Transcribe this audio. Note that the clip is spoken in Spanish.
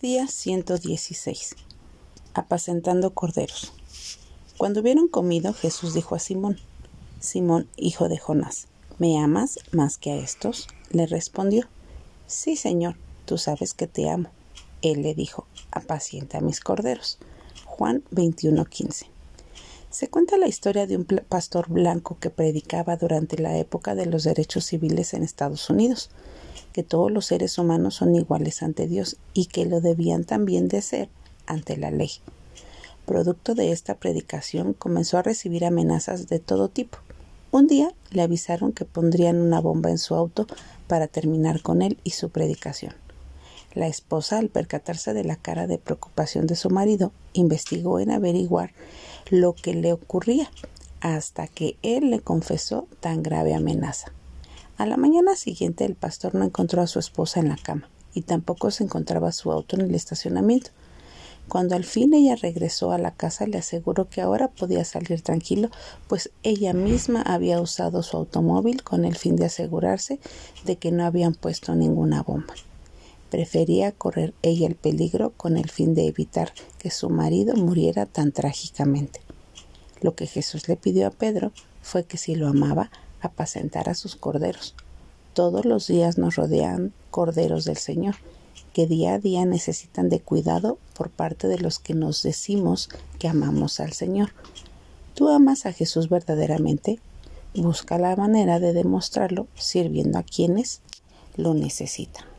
Día 116. Apacentando corderos. Cuando hubieron comido, Jesús dijo a Simón, Simón, hijo de Jonás, ¿me amas más que a estos? Le respondió, Sí, Señor, tú sabes que te amo. Él le dijo, apacienta mis corderos. Juan 21:15. Se cuenta la historia de un pastor blanco que predicaba durante la época de los derechos civiles en Estados Unidos que todos los seres humanos son iguales ante Dios y que lo debían también de ser ante la ley. Producto de esta predicación comenzó a recibir amenazas de todo tipo. Un día le avisaron que pondrían una bomba en su auto para terminar con él y su predicación. La esposa, al percatarse de la cara de preocupación de su marido, investigó en averiguar lo que le ocurría, hasta que él le confesó tan grave amenaza. A la mañana siguiente el pastor no encontró a su esposa en la cama y tampoco se encontraba su auto en el estacionamiento. Cuando al fin ella regresó a la casa le aseguró que ahora podía salir tranquilo, pues ella misma había usado su automóvil con el fin de asegurarse de que no habían puesto ninguna bomba. Prefería correr ella el peligro con el fin de evitar que su marido muriera tan trágicamente. Lo que Jesús le pidió a Pedro fue que si lo amaba, apacentar a sus corderos. Todos los días nos rodean corderos del Señor, que día a día necesitan de cuidado por parte de los que nos decimos que amamos al Señor. ¿Tú amas a Jesús verdaderamente? Busca la manera de demostrarlo sirviendo a quienes lo necesitan.